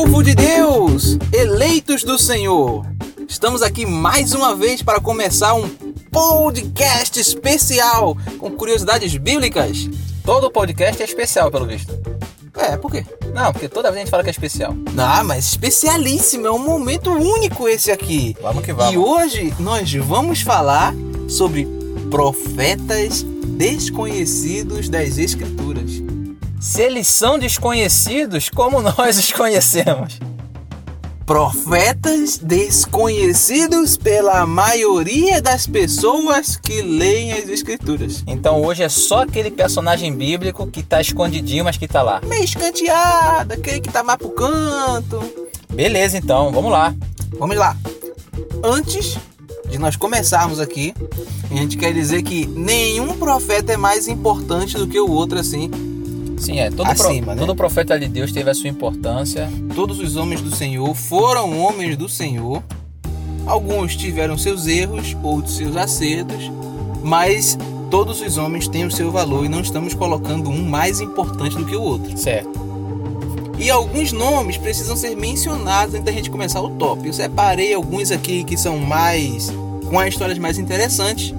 Povo de Deus, eleitos do Senhor, estamos aqui mais uma vez para começar um podcast especial com curiosidades bíblicas. Todo podcast é especial, pelo visto. É, por quê? Não, porque toda vez a gente fala que é especial. Ah, mas especialíssimo, é um momento único esse aqui. Vamos que vamos. E hoje nós vamos falar sobre profetas desconhecidos das Escrituras. Se eles são desconhecidos, como nós os conhecemos? Profetas desconhecidos pela maioria das pessoas que leem as Escrituras. Então hoje é só aquele personagem bíblico que tá escondidinho, mas que tá lá. Meio escanteado, aquele que tá mais pro canto. Beleza, então, vamos lá. Vamos lá. Antes de nós começarmos aqui, a gente quer dizer que nenhum profeta é mais importante do que o outro, assim. Sim, é. Todo, Acima, pro- né? todo profeta de Deus teve a sua importância. Todos os homens do Senhor foram homens do Senhor. Alguns tiveram seus erros, outros seus acertos, mas todos os homens têm o seu valor e não estamos colocando um mais importante do que o outro. Certo. E alguns nomes precisam ser mencionados antes da gente começar o top. Eu separei alguns aqui que são mais. com as histórias mais interessantes.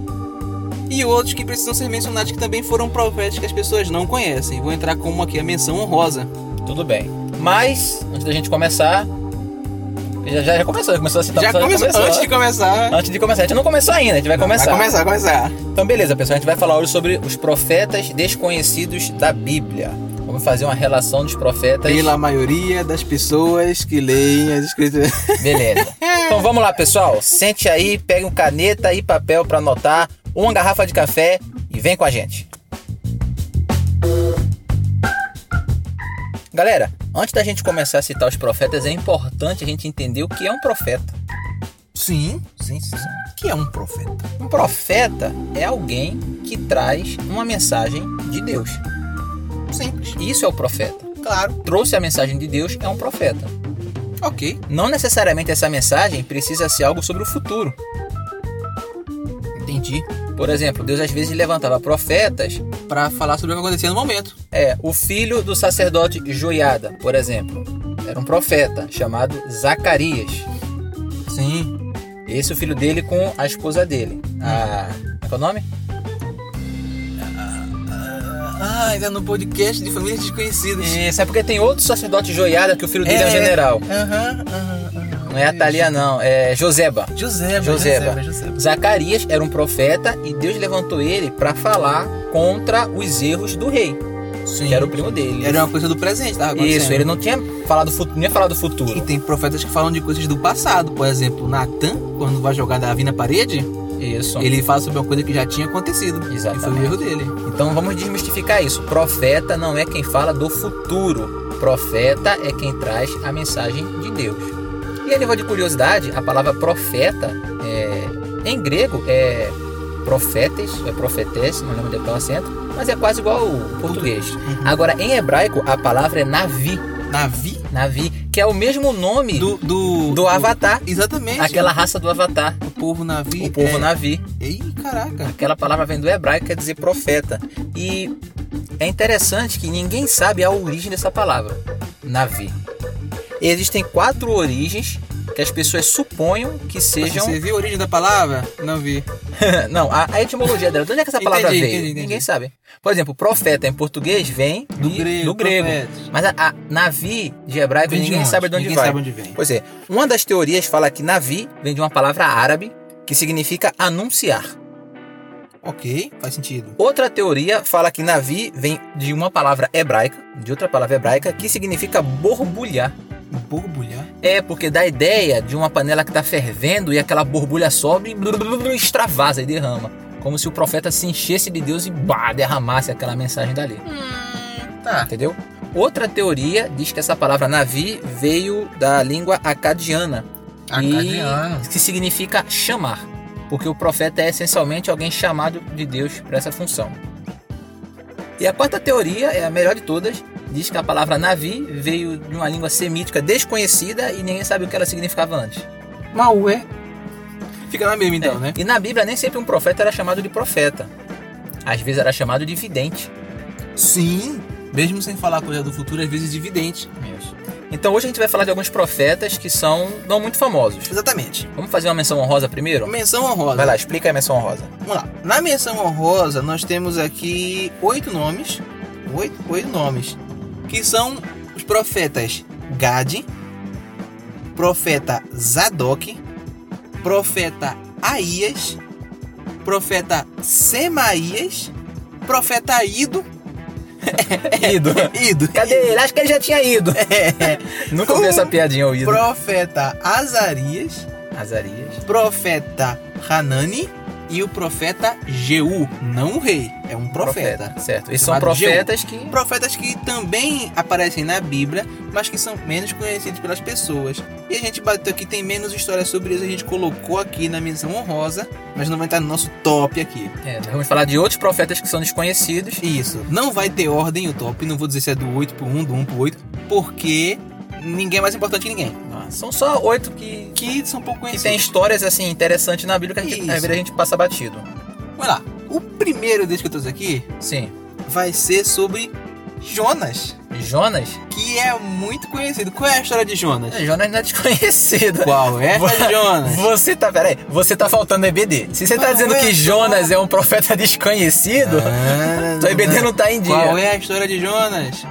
E outros que precisam ser mencionados que também foram profetas que as pessoas não conhecem. Vou entrar como aqui a menção honrosa. Tudo bem. Mas, antes da gente começar. Já, já, já começou, já começou a citar Já já começou, antes de começar. Antes de começar. A gente não começou ainda, a gente vai começar. Vai começar, começar. Então, beleza, pessoal. A gente vai falar hoje sobre os profetas desconhecidos da Bíblia. Vamos fazer uma relação dos profetas. Pela maioria das pessoas que leem as escrituras. Beleza. Então vamos lá, pessoal. Sente aí, pegue um caneta e papel para anotar, uma garrafa de café e vem com a gente. Galera, antes da gente começar a citar os profetas, é importante a gente entender o que é um profeta. Sim, sim, sim. O que é um profeta? Um profeta é alguém que traz uma mensagem de Deus. Simples. Isso é o profeta. Claro. Trouxe a mensagem de Deus é um profeta. Ok. Não necessariamente essa mensagem precisa ser algo sobre o futuro. Entendi. Por exemplo, Deus às vezes levantava profetas Pra falar sobre o que acontecia no momento. É, o filho do sacerdote Joiada, por exemplo, era um profeta chamado Zacarias. Sim. Esse é o filho dele com a esposa dele. A... Como é que é o nome? Ah, ainda no podcast de famílias desconhecidas. Isso, é porque tem outro sacerdote Joiada que o filho dele é, um general. Aham, aham, aham. Não é Atalia, não, é Joseba. Joseba, Joseba. Zacarias era um profeta e Deus levantou ele para falar contra os erros do rei, Sim. que era o primo dele. Era uma coisa do presente, tava acontecendo. Isso, ele não tinha falado futuro, não ia falar do E futuro. tem profetas que falam de coisas do passado. Por exemplo, Natan, quando vai jogar Davi na parede, Isso. ele fala sobre uma coisa que já tinha acontecido. E foi o Exatamente. erro dele. Então vamos desmistificar isso. Profeta não é quem fala do futuro. Profeta é quem traz a mensagem de Deus. E a nível de curiosidade, a palavra profeta é, em grego é profetes, é profetes, não lembro onde é tá o acento, mas é quase igual ao português. Uhum. Agora em hebraico a palavra é navi, Navi navi, que é o mesmo nome do, do, do, Avatar, Exatamente. aquela raça do Avatar, O povo Navi. o povo é... navi. Ei, caraca. Aquela palavra vem do hebraico, quer dizer profeta. E é interessante que ninguém sabe a origem dessa palavra, Navi. Existem quatro origens que as pessoas suponham que sejam. Você viu a origem da palavra? Não vi. Não, a, a etimologia dela. De onde é que essa palavra Entendi, veio? entendi, entendi. Ninguém sabe. Por exemplo, profeta em português vem Do de- grego, do grego. profetas. Mas a, a Navi de hebraico Vem de ninguém onde? sabe de onde Ninguém vai. sabe onde vem. Pois é, uma das teorias fala que Navi vem de uma palavra árabe que significa anunciar. Ok, faz sentido. Outra teoria fala que Navi vem de uma palavra hebraica, de outra palavra hebraica, que significa borbulhar. Borbulhar. É, porque dá a ideia de uma panela que está fervendo e aquela borbulha sobe e blu, blu, blu, extravasa e derrama. Como se o profeta se enchesse de Deus e bah, derramasse aquela mensagem dali. Tá. Entendeu? Outra teoria diz que essa palavra Navi veio da língua acadiana. Acadiano. E que significa chamar. Porque o profeta é essencialmente alguém chamado de Deus para essa função. E a quarta teoria, é a melhor de todas, diz que a palavra Navi veio de uma língua semítica desconhecida e ninguém sabe o que ela significava antes. Maué. Fica na mesma então, É. né? E na Bíblia nem sempre um profeta era chamado de profeta. Às vezes era chamado de vidente. Sim. Mesmo sem falar coisa do futuro, às vezes dividente. Isso. Então hoje a gente vai falar de alguns profetas que são não muito famosos. Exatamente. Vamos fazer uma menção honrosa primeiro? Menção honrosa. Vai lá, explica a menção honrosa. Vamos lá. Na menção honrosa, nós temos aqui oito nomes. Oito, oito nomes. Que são os profetas Gad, profeta Zadok, profeta Aías, profeta Semaías, profeta Ido. Ido. Ido. Cadê ele? Acho que ele já tinha ido. Nunca ouvi essa piadinha, o ido. Profeta Azarias, Azarias. profeta Hanani e o profeta Jeú, não o rei, é um profeta. Certo. Esses são profetas que. Profetas que também aparecem na Bíblia, mas que são menos conhecidos pelas pessoas. E a gente bateu aqui, tem menos histórias sobre eles, a gente colocou aqui na menção honrosa, mas não vai estar no nosso top aqui. É, nós vamos falar de outros profetas que são desconhecidos. Isso, não vai ter ordem o top, não vou dizer se é do 8 pro 1, do 1 pro 8, porque ninguém é mais importante que ninguém. Ah, São só oito que, Que são pouco que conhecidos. tem histórias assim interessantes na Bíblia que Isso. a gente passa batido. Vamos lá, o primeiro desses que eu trouxe aqui Sim. vai ser sobre Jonas, Jonas? que é muito conhecido. Qual é a história de Jonas? Jonas não é desconhecido. Qual é a de Jonas? Você tá, peraí, você tá faltando EBD. Se você tá Qual dizendo é, que Jonas é um profeta desconhecido, Ah, tua EBD não tá em dia. Qual é a história de Jonas?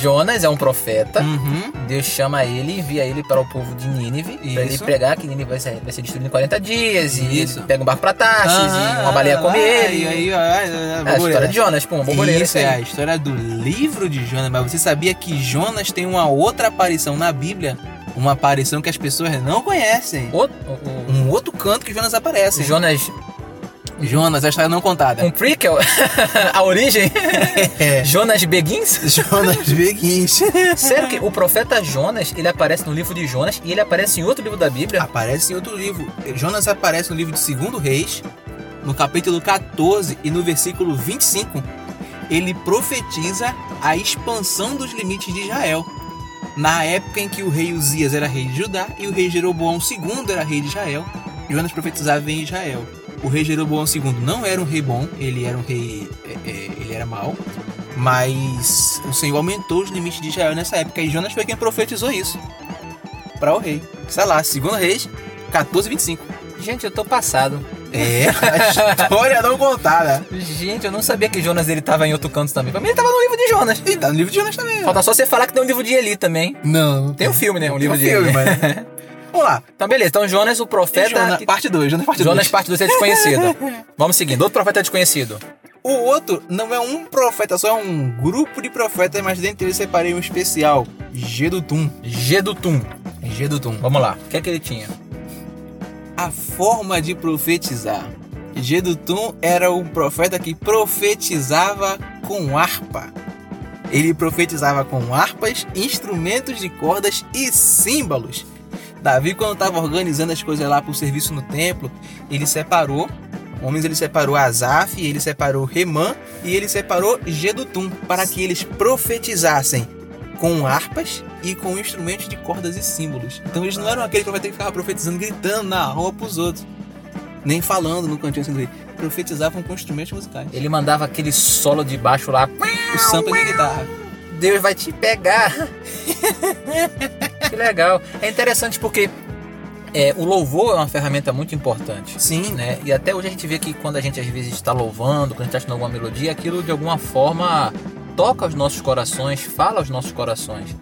Jonas é um profeta. Uhum. Deus chama ele e envia ele para o povo de Nínive para ele Isso. pregar que Nínive vai ser, vai ser destruído em 40 dias. E Isso. ele pega um barco para Tarsis e uma baleia come ah, ele. E aí, ó, é a história de Jonas, pô, uma borboleta. Isso é a história do livro de Jonas. Mas você sabia que Jonas tem uma outra aparição na Bíblia? Uma aparição que as pessoas não conhecem. O, o- Um outro canto que Jonas aparece. Jonas, Jonas, a história não contada. um prequel, a origem, É. Jonas Begins. Jonas Begins. Sério que o profeta Jonas, ele aparece no livro de Jonas e ele aparece em outro livro da Bíblia? Aparece em outro livro. Jonas aparece no livro de 2 Reis, no capítulo 14 e no versículo 25. Ele profetiza a expansão dos limites de Israel. Na época em que o rei Uzias era rei de Judá e o rei Jeroboão II era rei de Israel, Jonas profetizava em Israel. O rei Jeroboão II não era um rei bom, ele era um rei. é, é, ele era mau, mas o Senhor aumentou os limites de Israel nessa época e Jonas foi quem profetizou isso para o rei. Sei lá, segundo Reis, 14, 25. Gente, eu tô passado. É, a história não contada. Gente, eu não sabia que Jonas ele tava em outro canto também. Pra mim ele tava no livro de Jonas. E tá no livro de Jonas também. Falta só você falar que tem um livro de Eli também. Não, não Tem um filme, né? Um livro um de filme, Eli. mas... Vamos lá. Então, beleza. Então, Jonas, o profeta. Jonas, que- parte 2, Jonas parte 2. Jonas, parte 2 é desconhecido. Vamos seguindo. Outro profeta desconhecido. O outro não é um profeta, só é um grupo de profetas, mas dentre eles separei um especial. Gedutum. Gedutum. Gedutum. Vamos lá. O que é que ele tinha? A forma de profetizar. Gedutum era um profeta que profetizava com harpa. Ele profetizava com harpas, instrumentos de cordas e símbolos. Davi, quando estava organizando as coisas lá para o serviço no templo, ele separou homens, ele separou Asaf, ele separou Remã e ele separou Gedutum para que eles profetizassem com harpas e com instrumentos de cordas e símbolos. Então eles não eram aquele profeta que ficava profetizando, gritando na rua para os outros, nem falando no cantinho assim, profetizavam com instrumentos musicais. Ele mandava aquele solo de baixo lá. O sample de guitarra. Deus vai te pegar. que legal. É interessante porque é, o louvor é uma ferramenta muito importante. Sim, Né? E até hoje a gente vê que quando a gente às vezes está louvando, quando a gente está achando alguma melodia, aquilo de alguma forma toca os nossos corações, fala aos nossos corações.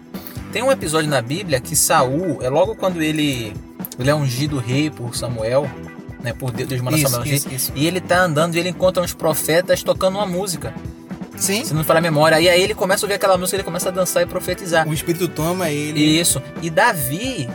Tem um episódio na Bíblia que Saul, é logo quando ele, ele é ungido rei por Samuel, né, por Deus, Deus manda Isso, Samuel isso, isso. e ele tá andando e ele encontra uns profetas tocando uma música, Sim. se não falar a memória, e aí ele começa a ouvir aquela música, ele começa a dançar e profetizar. O espírito toma ele. Isso. E Davi,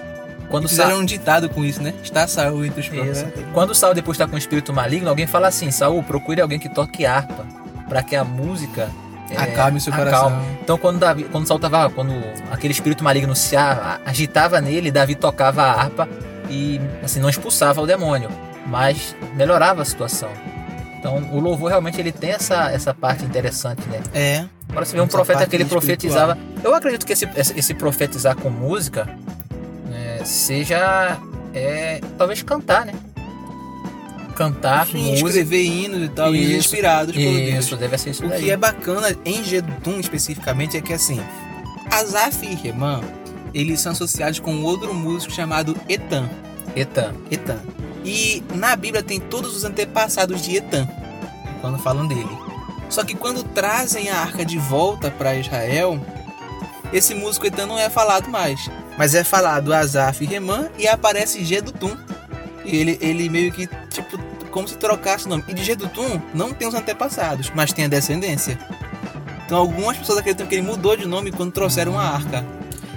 quando Fizeram Saul, um ditado com isso, né? Está Saul entre os profetas. Quando Saul depois está com um espírito maligno, alguém fala assim: Saul, procure alguém que toque harpa, para que a música é, Acalme o seu acalme. coração. Então, quando Davi, quando Saul tava, quando aquele espírito maligno se agitava nele, Davi tocava a harpa e assim não expulsava o demônio, mas melhorava a situação. Então, o louvor realmente ele tem essa, essa parte interessante, né? É. Agora você vê um profeta que ele espiritual. profetizava. Eu acredito que esse, esse esse profetizar com música né, seja é, talvez cantar, né? Cantar Sim, música. escrever hinos e tal, e Isso, inspirados por Deus. Isso, deve ser isso O daí. que é bacana em Gedutun especificamente é que assim, Azaf e Reman, eles são associados com outro músico chamado Etan. Etan. Etan. E na Bíblia tem todos os antepassados de Etan, quando falam dele. Só que quando trazem a arca de volta para Israel, esse músico Etan não é falado mais. Mas é falado Azaf e Reman e aparece Gedutun. E ele, ele meio que, tipo, como se trocasse o nome. E de Gedutun não tem os antepassados, mas tem a descendência. Então algumas pessoas acreditam que ele mudou de nome quando trouxeram a arca.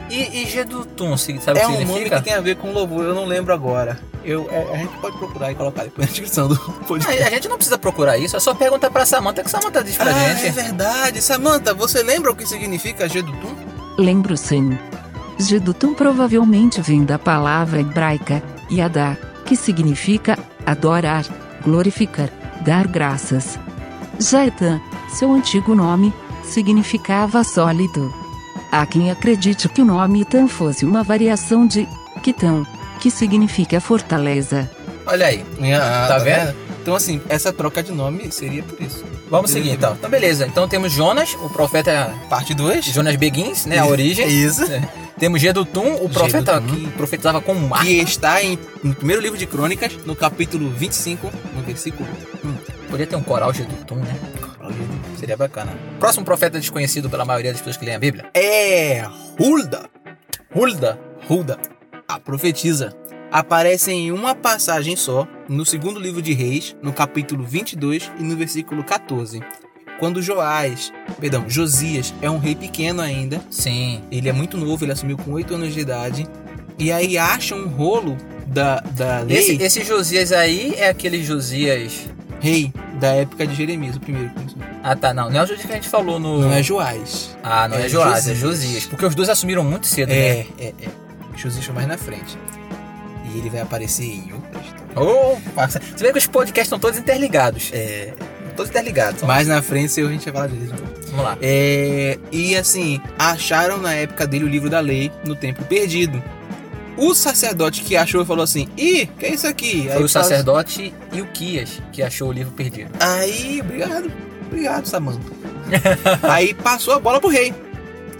E, e Gedutun, se- sabe é o que um nome significa? que tem a ver com louvor, eu não lembro agora. Eu, é, a gente pode procurar e colocar depois na descrição do podcast. A, a gente não precisa procurar isso, é só perguntar pra Samantha que Samantha diz pra ah, é gente. verdade. Samantha, você lembra o que significa Gedutun? Lembro sim. Gedutun provavelmente vem da palavra hebraica Yadá, que significa adorar, glorificar, dar graças. Já Etan, seu antigo nome, significava sólido. Há quem acredite que o nome Etan fosse uma variação de Kitão, que significa fortaleza. Olha aí. Ah, Tá vendo? Então, assim, essa troca de nome seria por isso. Vamos seguir então. Então beleza. Então temos Jonas, o profeta Parte 2. Jonas Begins, né? A origem. Isso. É. Temos Gedutun, o profeta Gedutun. que profetizava com mar. Que está em, no primeiro livro de Crônicas, no capítulo 25, no versículo 1. Podia ter um coral Gedutun, né? Seria bacana. Próximo profeta desconhecido pela maioria das pessoas que leem a Bíblia. É Hulda. Hulda. Hulda, a profetisa, aparece em uma passagem só, no segundo livro de Reis, no capítulo 22 e no versículo 14. Quando Joás, perdão, Josias é um rei pequeno ainda, Sim. ele é muito novo, ele assumiu com 8 anos de idade, e aí acha um rolo da, da lei, Esse, esse Josias aí é aquele Josias. rei da época de Jeremias, o primeiro. Ah tá, não. Não é o Josias que a gente falou no. Não é Joás. Ah, não é, é Joás, é Josias. Josias. Porque os dois assumiram muito cedo, É, né? é, é. Josias foi mais na frente. E ele vai aparecer em outra história. Opa, você vê que os podcasts estão todos interligados. É, Todos interligados. mais na frente se a gente vai falar disso. Vamos lá. É, e assim, acharam na época dele o livro da lei no templo perdido. O sacerdote que achou falou assim: Ih, que é isso aqui? Foi o passa- sacerdote Ilquias que achou o livro perdido. Aí, obrigado, obrigado, Samanta. Aí passou a bola pro rei.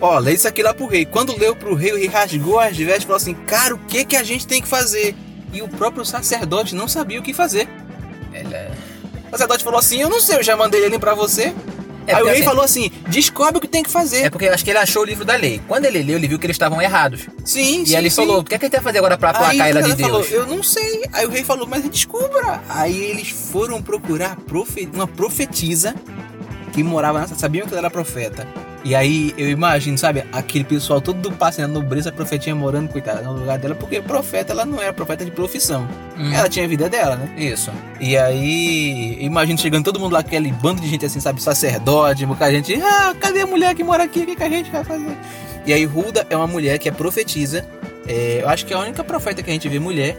Ó, lê isso aqui lá pro rei. Quando leu pro rei, o rei rasgou as vestes e falou assim: Cara, o que que a gente tem que fazer? E o próprio sacerdote não sabia o que fazer. Ele. O sacerdote falou assim: Eu não sei, eu já mandei ele pra você. É Aí o rei assim, falou assim: Descobre o que tem que fazer. É porque eu acho que ele achou o livro da lei. Quando ele leu, ele viu que eles estavam errados. sim, E sim. aí ele sim. falou: o que, é que gente vai fazer agora pra Aí aplacar a ira de ela falou, Deus? eu não sei. Aí o rei falou, mas descubra. Aí eles foram procurar profe- uma profetisa que morava nessa. Sabiam que ela era profeta. E aí eu imagino, sabe, aquele pessoal todo do passe na nobreza, a profetinha morando, coitada, no lugar dela, porque profeta ela não era profeta de profissão. Hum, Ela tinha a vida dela, né? Isso. E aí, imagino chegando todo mundo lá, aquele bando de gente assim, sabe, sacerdote, um bocado de gente, ah, cadê a mulher que mora aqui? O que, que a gente vai fazer? E aí, Hulda é uma mulher que é profetisa. É, eu acho que é a única profeta que a gente vê mulher.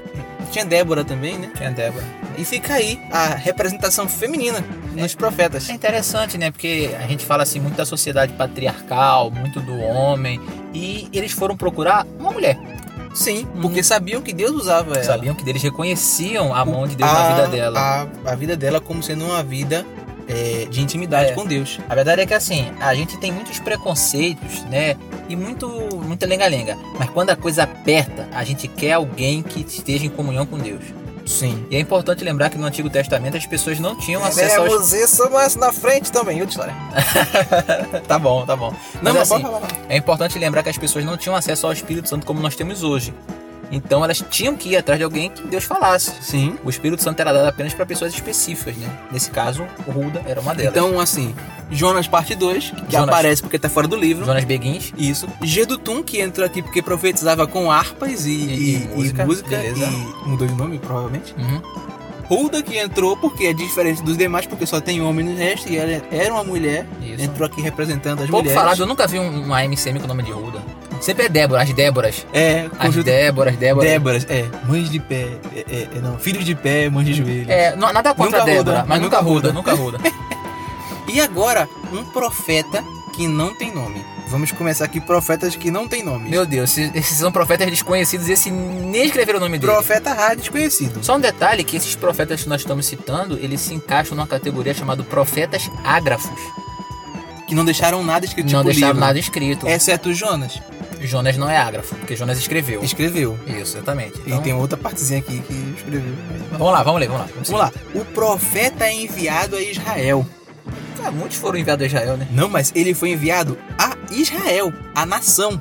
Tinha Débora também, né? Tinha Débora. E fica aí a representação feminina nos profetas. É interessante, né? Porque a gente fala assim muito da sociedade patriarcal, muito do homem. E eles foram procurar uma mulher. Sim, porque sabiam que Deus usava ela. Sabiam que eles reconheciam a mão de Deus a, na vida dela. A, a vida dela como sendo uma vida é, de intimidade É. com Deus. A verdade é que assim, a gente tem muitos preconceitos, né? E muito, muita lenga-lenga. Mas quando a coisa aperta, a gente quer alguém que esteja em comunhão com Deus. Sim. E é importante lembrar que no Antigo Testamento as pessoas não tinham acesso aos... isso mais na frente também, outra história. tá bom, tá bom. Não, Mas mas assim, é importante lembrar que as pessoas não tinham acesso ao Espírito Santo como nós temos hoje. Então elas tinham que ir atrás de alguém que Deus falasse. Sim. O Espírito Santo era dado apenas para pessoas específicas, né? Nesse caso, o Ruda era uma delas. Então, assim, Jonas parte 2, que Jonas. aparece porque tá fora do livro. Jonas Beguins, Isso. Gedutun, que entrou aqui porque profetizava com harpas e, E- e- música, e música e mudou de nome, provavelmente. uhum. Hulda, que entrou porque é diferente dos demais, porque só tem homem no resto, e ela era uma mulher, Isso. entrou aqui representando as pouco mulheres. falado, eu nunca vi um, uma MCM com o nome de Ruda. Sempre é Débora, as Déboras. É, As. Déboras, Déboras. Déboras, é, mães de pé, é, é, é, não, filhos de pé, mães de joelho. É, não- nada contra Nunca a Débora, Ruda, mas nunca Ruda. nunca Ruda. E agora, um profeta que não tem nome. Vamos começar aqui profetas que não têm nome. Meu Deus, esses, esses são profetas desconhecidos e esse nem escreveram o nome dele. Profeta raro desconhecido. Só um detalhe que esses profetas que nós estamos citando, eles se encaixam numa categoria chamada profetas ágrafos. Que não deixaram nada escrito não tipo deixaram livro. nada escrito. Exceto Jonas. Jonas não é ágrafo, porque Jonas escreveu. Escreveu. Isso, exatamente. E Então, tem outra partezinha aqui que escreveu. Vamos lá, vamos ler, vamos lá. Vamos lá. O profeta é enviado a Israel. Ah, muitos foram enviados a Israel, né? Não, mas ele foi enviado a Israel, a nação.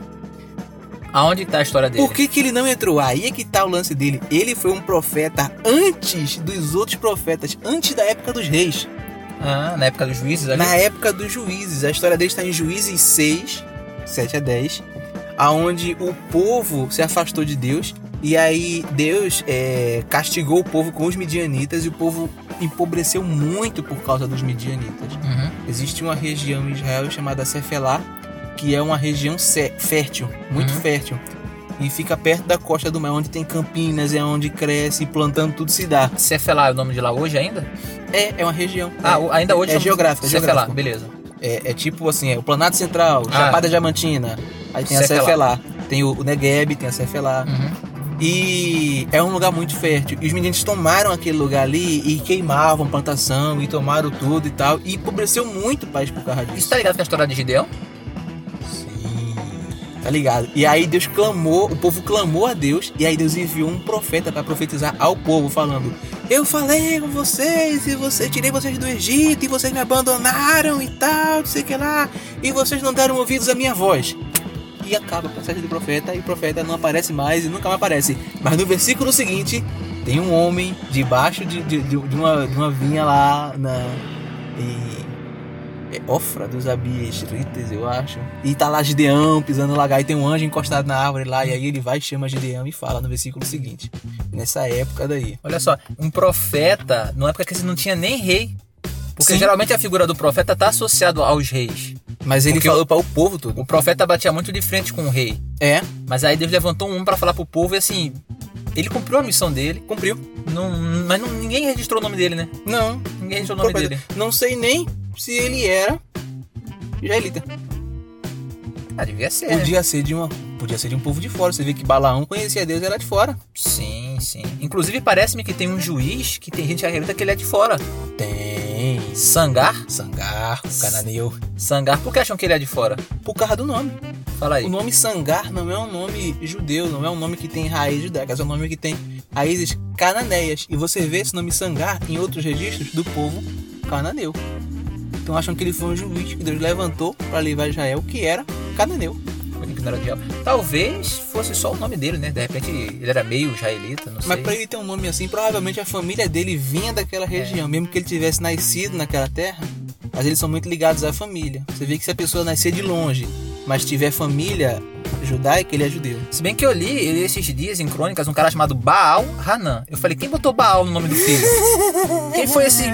Aonde tá a história dele? Por que, que ele não entrou? Aí é que tá o lance dele. Ele foi um profeta antes dos outros profetas, antes da época dos reis. Ah, na época dos juízes. Na época dos juízes. A história dele está em Juízes 6, 7 a 10, aonde o povo se afastou de Deus e aí Deus é, castigou o povo com os midianitas e o povo empobreceu muito por causa dos midianitas. Uhum. Existe uma região em Israel chamada Cefelá, que é uma região fértil, muito Uhum. fértil. E fica perto da costa do mar, onde tem campinas, é onde cresce, plantando tudo se dá. Cefelá é o nome de lá hoje ainda? É, é uma região. Ah, é, ainda hoje é chama- geográfica, é Cefelá, beleza. É, é tipo assim, é o Planalto Central, Ah. Chapada Diamantina, aí tem Cefelá. a Cefelá, tem o, o Negueb, tem a Cefelá. Uhum. E é um lugar muito fértil. E os meninos tomaram aquele lugar ali e queimavam plantação e tomaram tudo e tal. E empobreceu muito o país por causa disso. Isso tá ligado com a história de Gideão? Tá ligado? E aí Deus clamou, o povo clamou a Deus, e aí Deus enviou um profeta para profetizar ao povo, falando: Eu falei com vocês, e você tirei vocês do Egito, e vocês me abandonaram e tal, não sei o que lá, e vocês não deram ouvidos à minha voz. E acaba a passagem do profeta, e o profeta não aparece mais e nunca mais aparece. Mas no versículo seguinte, tem um homem debaixo de, de, de- uma, de uma vinha lá na. É Ofra dos Abiesritas, eu acho. E tá lá Gideão pisando lagar e tem um anjo encostado na árvore lá. E aí ele vai, chama Gideão e fala no versículo seguinte. Nessa época daí. Olha só, um profeta, numa época que não tinha nem rei. Porque Sim. geralmente a figura do profeta tá associado aos reis. Mas ele Porque falou para o povo tudo. O profeta batia muito de frente com o rei. É, Mas aí Deus levantou um pra falar pro povo e assim, ele cumpriu a missão dele. cumpriu. Não, mas não- ninguém registrou o nome dele, né? Não, Ninguém registrou o nome profeta. dele. não sei nem se ele era israelita. Ah, devia ser. né? Podia ser de uma, podia ser de um povo de fora. Você vê que Balaão conhecia Deus, era de fora. Sim, sim. Inclusive parece-me que tem um juiz que tem gente acredita que ele é de fora. Tem. Sangar? Sangar, cananeu. Sangar, por que acham que ele é de fora? Por causa do nome. Fala aí. O nome Sangar não é um nome judeu, não é um nome que tem raiz judaica, é um nome que tem raízes cananeias. E você vê esse nome Sangar em outros registros do povo cananeu. Então acham que ele foi um juiz que Deus levantou para levar Israel, que era cananeu. Talvez fosse só o nome dele, né? De repente ele era meio israelita, não sei. Mas para ele ter um nome assim, provavelmente a família dele vinha daquela região, mesmo que ele tivesse nascido naquela terra. Mas eles são muito ligados à família. Você vê que se a pessoa nascer de longe, mas tiver família judaica, ele é judeu. Se bem que eu li esses dias em crônicas um cara chamado Baal Hanan. Eu falei, quem botou Baal no nome do filho? quem foi esse.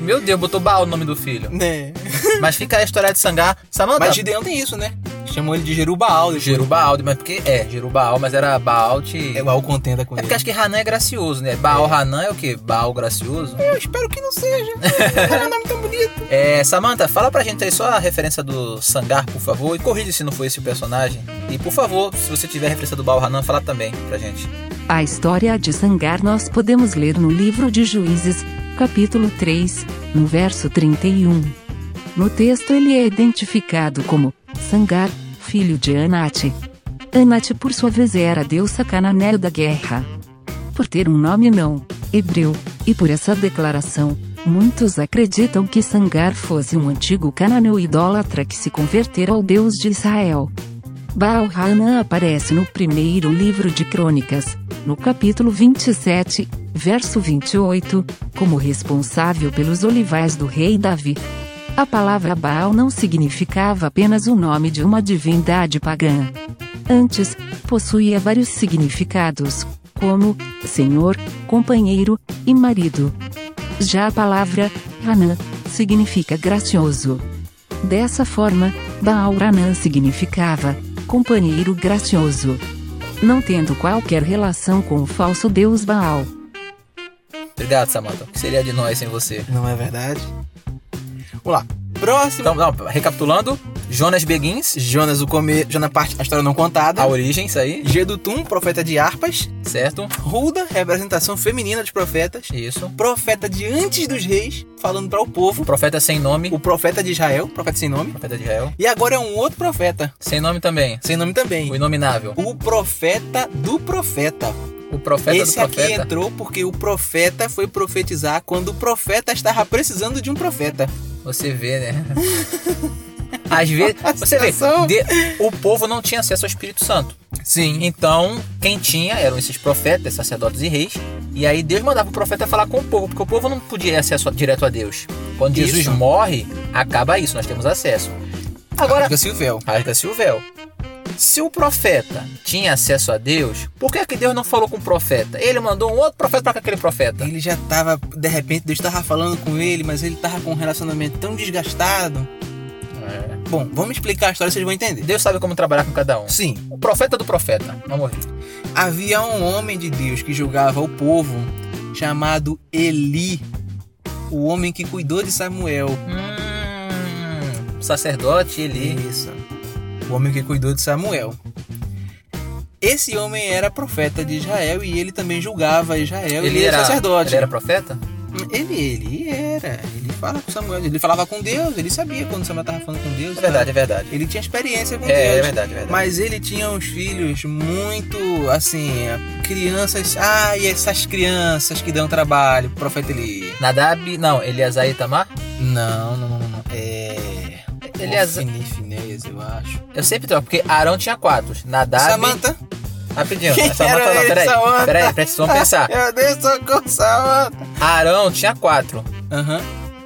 Meu Deus, botou Baal no nome do filho. Né? Mas fica a história de Sangar. Samanta. Mas Gideão tem isso, né? Chamou ele de Jerubaal. depois. Jerubaal, mas porque é, Jerubaal, mas era Baal. É igual contenda com É ele. porque acho que Hanan é gracioso, né? Baal Hanan é o quê? Baal gracioso. Eu espero que não seja. é um nome tão bonito. É, Samantha, fala pra gente aí só a referência do Sangar, por favor, e corrija se não foi esse o personagem. E por favor, se você tiver a referência do Baal Hanan, fala também pra gente. A história de Sangar nós podemos ler no livro de Juízes, capítulo 3, no verso 31. No texto ele é identificado como Sangar, filho de Anate. Anate por sua vez era a deusa cananeu da guerra. Por ter um nome não hebreu, e por essa declaração, muitos acreditam que Sangar fosse um antigo cananeu idólatra que se convertera ao Deus de Israel. Baal Hanan aparece no primeiro livro de Crônicas, no capítulo 27, verso 28, como responsável pelos olivais do rei Davi. A palavra Baal não significava apenas o nome de uma divindade pagã. Antes, possuía vários significados, como Senhor, companheiro e marido. Já a palavra Hanan significa gracioso. Dessa forma, Baal Hanan significava companheiro gracioso, não tendo qualquer relação com o falso deus Baal. Obrigado, Samantha. O que seria de nós sem você? Não é verdade? Vamos lá. Próximo. Então, não, recapitulando, Jonas Begins, Jonas, o comer, Jonas parte, a história não contada. a origem, isso aí, Gedutum, profeta de harpas. certo? Ruda, representação feminina dos profetas. Isso. Profeta de antes dos reis, falando para o povo. O profeta sem nome, O profeta de Israel, profeta sem nome. profeta de Israel. E agora é um outro profeta, Sem nome também, sem nome também. o inominável. O profeta do profeta. O profeta Esse do aqui profeta. entrou porque o profeta foi profetizar quando o profeta estava precisando de um profeta. Você vê, né? Às vezes, você vê, de- o povo não tinha acesso ao Espírito Santo. Sim. Então, quem tinha eram esses profetas, sacerdotes e reis. E aí Deus mandava o profeta falar com o povo, porque o povo não podia ter acesso direto a Deus. Quando Jesus Isso. morre, acaba isso, nós temos acesso. Agora, Rasga-se o véu. rasga-se o véu. Se o profeta tinha acesso a Deus, por que, que Deus não falou com o profeta? Ele mandou um outro profeta para aquele profeta. Ele já tava, de repente, Deus tava falando com ele, mas ele tava com um relacionamento tão desgastado. É. Bom, vamos explicar a história, vocês vão entender. Deus sabe como trabalhar com cada um. Sim, O profeta do profeta. Vamos ouvir. havia um homem de Deus que julgava o povo, chamado Eli, o homem que cuidou de Samuel. Hum, sacerdote, ele. Isso. O homem que cuidou de Samuel. Esse homem era profeta de Israel e ele também julgava Israel e ele era sacerdote. Ele era profeta? Ele, ele era. Ele fala com Samuel. Ele falava com Deus, ele sabia quando Samuel estava falando com Deus. É verdade, é verdade. Ele tinha experiência com É, Deus. é verdade, é verdade. Mas ele tinha uns filhos muito, assim, crianças. Ai, essas crianças que dão trabalho. pro Profeta Eli. Nadab, não, Eleazar e Itamar? Não, não, não, não. É. Eleazar- Ofni e Finéias, eu acho. Eu sempre troco, porque Arão tinha quatro. Nadab. Samanta. Rapidinho, Quem Samanta não, ele, peraí. Samanta? Peraí, peraí, vamos pensar. Eu dei socorro, Samanta. Arão tinha quatro. Aham.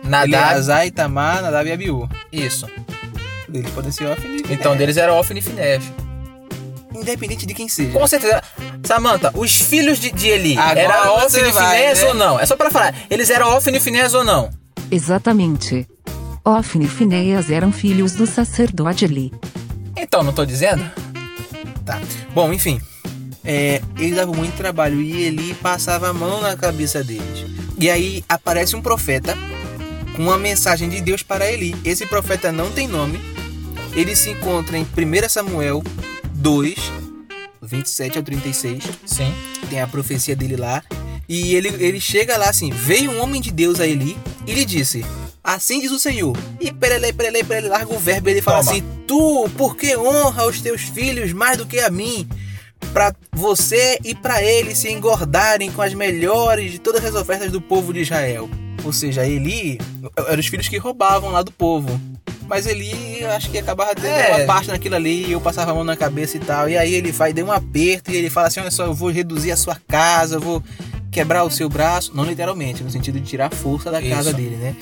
Nadab, Eleazar, Itamar, Nadab e Abiú. isso. Eles podem ser Ofni e Então deles era Ofni e Finés. Independente de quem seja. Com certeza. Samanta, os filhos de, de Eli, Agora era Ofni e Finés né? ou não? É só pra falar, eles eram Ofni e Finés ou não? Exatamente. Ofni e Finéias eram filhos do sacerdote Eli. Então, não tô dizendo? Tá. Bom, enfim. É, eles davam muito trabalho e ele passava a mão na cabeça deles. E aí aparece um profeta com uma mensagem de Deus para Eli. Esse profeta não tem nome. Ele se encontra em 1 Samuel 2, 27 ao 36. Sim. Tem a profecia dele lá. E ele, ele chega lá assim: Veio um homem de Deus a Eli e lhe disse: Assim diz o Senhor. E perele, perele, perele, larga o verbo e ele fala Toma. assim: Tu, por que honra os teus filhos mais do que a mim? Para você e para eles se engordarem com as melhores de todas as ofertas do povo de Israel. Ou seja, Eli eram os filhos que roubavam lá do povo. Mas Eli, acho que acabava tendo É. uma parte naquilo ali, eu passava a mão na cabeça e tal. E aí ele vai, deu um aperto e ele fala assim: Olha só, eu vou reduzir a sua casa, eu vou quebrar o seu braço. Não literalmente, no sentido de tirar a força da casa Isso. dele, né?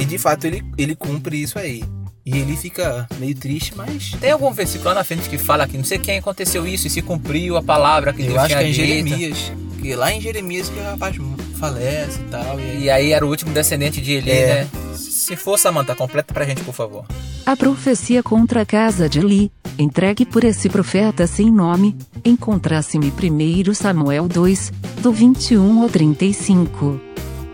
E de fato ele, ele cumpre isso aí. E ele fica meio triste, mas. Tem algum versículo lá na frente que fala que não sei quem aconteceu isso e se cumpriu a palavra que Eu Deus acho que tinha é em. Jeremias. Que lá em Jeremias que o rapaz falece e tal. E aí E aí era o último descendente de Eli, É. né? Se for, Samanta, completa pra gente, por favor. A profecia contra a casa de Eli, entregue por esse profeta sem nome, encontra-se em 1 Samuel 2, do 21 ao 35.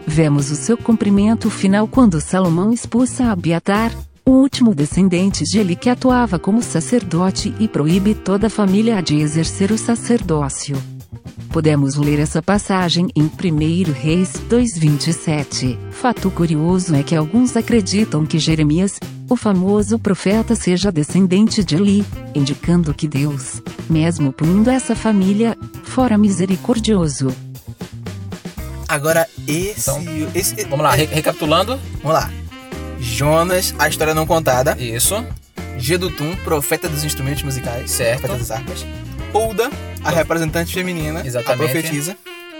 Vemos o seu cumprimento final quando Salomão expulsa Abiatar, o último descendente de Eli que atuava como sacerdote e proíbe toda a família de exercer o sacerdócio. Podemos ler essa passagem em 1 Reis 2:27. Fato curioso é que alguns acreditam que Jeremias, o famoso profeta, seja descendente de Eli, indicando que Deus, mesmo punindo essa família, fora misericordioso. Agora esse. Então, esse Vamos lá, re- recapitulando. Vamos lá. Jonas, a história não contada. Isso. Gedutum, profeta dos instrumentos musicais. Certo. Profeta das harpas. Hulda, a representante feminina. Exatamente. A profetisa.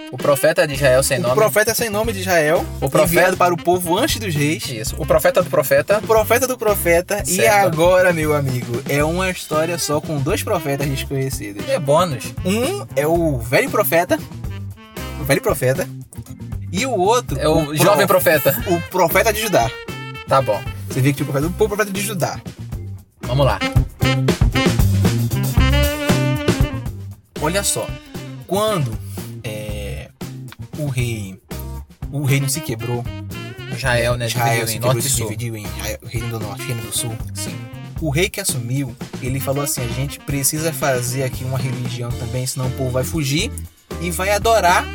O profeta de Israel sem O nome. profeta sem nome de Israel. O profeta- para o povo antes dos reis. Isso. O profeta do profeta. O profeta do profeta. E Certo. agora, meu amigo, é uma história só com dois profetas desconhecidos. É bônus. Um é o velho profeta. O velho profeta. E o outro. É o pro- jovem profeta. O profeta de Judá. Tá bom. Você vê que tinha o profeta, o profeta de Judá. Vamos lá. Olha só, quando é, o rei o reino se quebrou, Israel, né? Israel dividiu se em norte se dividiu em reino do norte, reino do sul. Sim. O rei que assumiu, ele falou assim: a gente precisa fazer aqui uma religião também, senão o povo vai fugir e vai adorar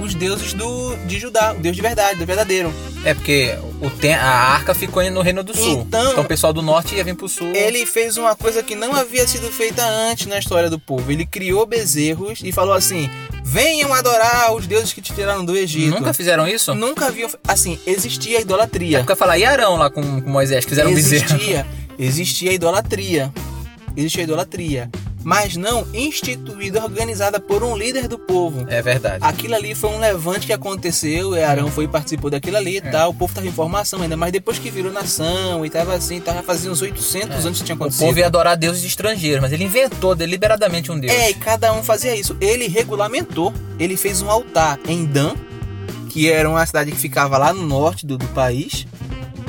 os deuses do, de Judá, o Deus de verdade, Deus verdadeiro. É porque o tem, a arca ficou no Reino do Sul. Então- o pessoal do norte ia vir pro sul. Ele fez uma coisa que não havia sido feita antes na história do povo. Ele criou bezerros e falou assim: venham adorar os deuses que te tiraram do Egito. Nunca fizeram isso? Nunca haviam. Assim, existia a É idolatria. porque falar e Arão lá com, com Moisés, fizeram um bezerro. existia, existia a idolatria. Existia a idolatria. Mas não instituída, organizada por um líder do povo. É verdade. Aquilo ali foi um levante que aconteceu, e Arão foi e participou daquilo ali e tal. O povo tava em formação ainda, mas depois que virou nação e tava assim, tava fazendo uns 800 anos que tinha O acontecido. povo ia adorar deuses estrangeiros, mas ele inventou deliberadamente um deus. É, e cada um fazia isso. Ele regulamentou, ele fez um altar em Dan, que era uma cidade que ficava lá no norte do, do país,